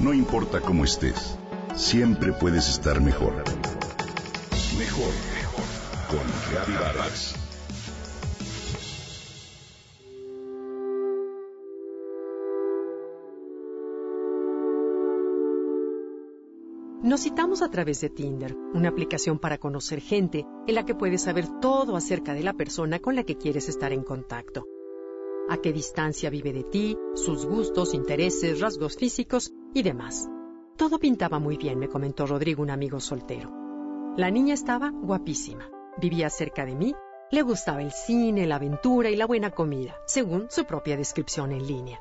No importa cómo estés, siempre puedes estar mejor. Mejor, mejor. Con Vargas. Nos citamos a través de Tinder, una aplicación para conocer gente en la que puedes saber todo acerca de la persona con la que quieres estar en contacto. A qué distancia vive de ti, sus gustos, intereses, rasgos físicos y demás. Todo pintaba muy bien, me comentó Rodrigo, un amigo soltero. La niña estaba guapísima, vivía cerca de mí, le gustaba el cine, la aventura y la buena comida, según su propia descripción en línea.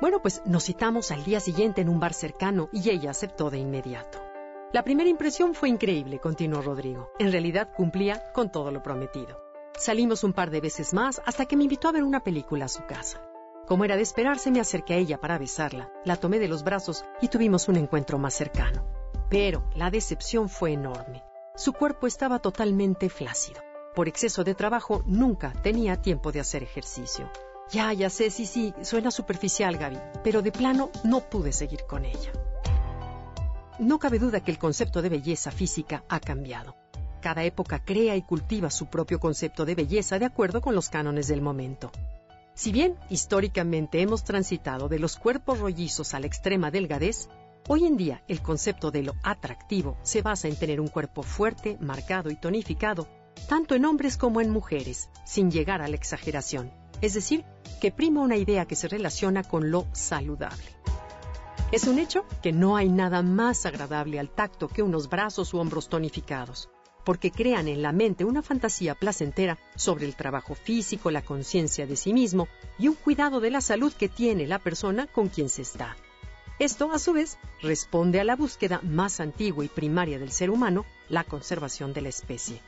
Bueno, pues nos citamos al día siguiente en un bar cercano y ella aceptó de inmediato. La primera impresión fue increíble, continuó Rodrigo. En realidad cumplía con todo lo prometido. Salimos un par de veces más hasta que me invitó a ver una película a su casa. Como era de esperarse, me acerqué a ella para besarla, la tomé de los brazos y tuvimos un encuentro más cercano. Pero la decepción fue enorme. Su cuerpo estaba totalmente flácido. Por exceso de trabajo nunca tenía tiempo de hacer ejercicio. Ya, ya sé, sí, sí, suena superficial, Gaby, pero de plano no pude seguir con ella. No cabe duda que el concepto de belleza física ha cambiado. Cada época crea y cultiva su propio concepto de belleza de acuerdo con los cánones del momento. Si bien históricamente hemos transitado de los cuerpos rollizos a la extrema delgadez, hoy en día el concepto de lo atractivo se basa en tener un cuerpo fuerte, marcado y tonificado, tanto en hombres como en mujeres, sin llegar a la exageración. Es decir, que prima una idea que se relaciona con lo saludable. Es un hecho que no hay nada más agradable al tacto que unos brazos u hombros tonificados porque crean en la mente una fantasía placentera sobre el trabajo físico, la conciencia de sí mismo y un cuidado de la salud que tiene la persona con quien se está. Esto, a su vez, responde a la búsqueda más antigua y primaria del ser humano, la conservación de la especie.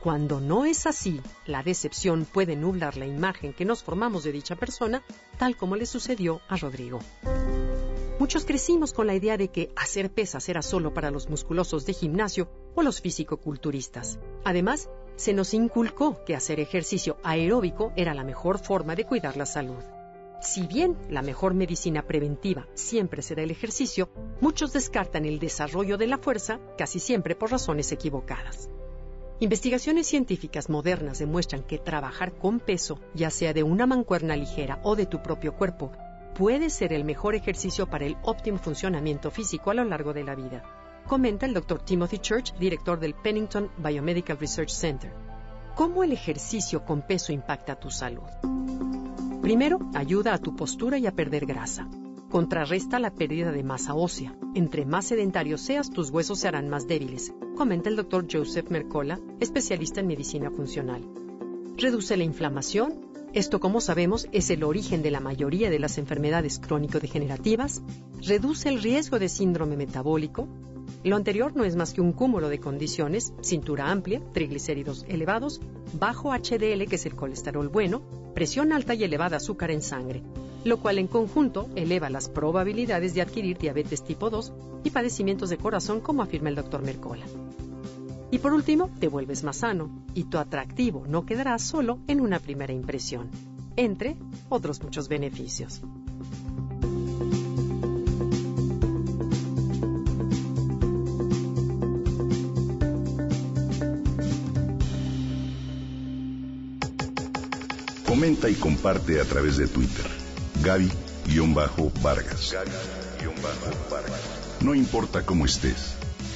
Cuando no es así, la decepción puede nublar la imagen que nos formamos de dicha persona, tal como le sucedió a Rodrigo. Muchos crecimos con la idea de que hacer pesas era solo para los musculosos de gimnasio o los físico-culturistas. Además, se nos inculcó que hacer ejercicio aeróbico era la mejor forma de cuidar la salud. Si bien la mejor medicina preventiva siempre será el ejercicio, muchos descartan el desarrollo de la fuerza casi siempre por razones equivocadas. Investigaciones científicas modernas demuestran que trabajar con peso, ya sea de una mancuerna ligera o de tu propio cuerpo, puede ser el mejor ejercicio para el óptimo funcionamiento físico a lo largo de la vida, comenta el Dr. Timothy Church, director del Pennington Biomedical Research Center. ¿Cómo el ejercicio con peso impacta tu salud? Primero, ayuda a tu postura y a perder grasa. Contrarresta la pérdida de masa ósea. Entre más sedentario seas, tus huesos se harán más débiles, comenta el Dr. Joseph Mercola, especialista en medicina funcional. Reduce la inflamación, esto, como sabemos, es el origen de la mayoría de las enfermedades crónico-degenerativas, reduce el riesgo de síndrome metabólico. Lo anterior no es más que un cúmulo de condiciones, cintura amplia, triglicéridos elevados, bajo HDL, que es el colesterol bueno, presión alta y elevada azúcar en sangre, lo cual en conjunto eleva las probabilidades de adquirir diabetes tipo 2 y padecimientos de corazón, como afirma el doctor Mercola. Y por último, te vuelves más sano y tu atractivo no quedará solo en una primera impresión, entre otros muchos beneficios. Comenta y comparte a través de Twitter. Gaby-Vargas. No importa cómo estés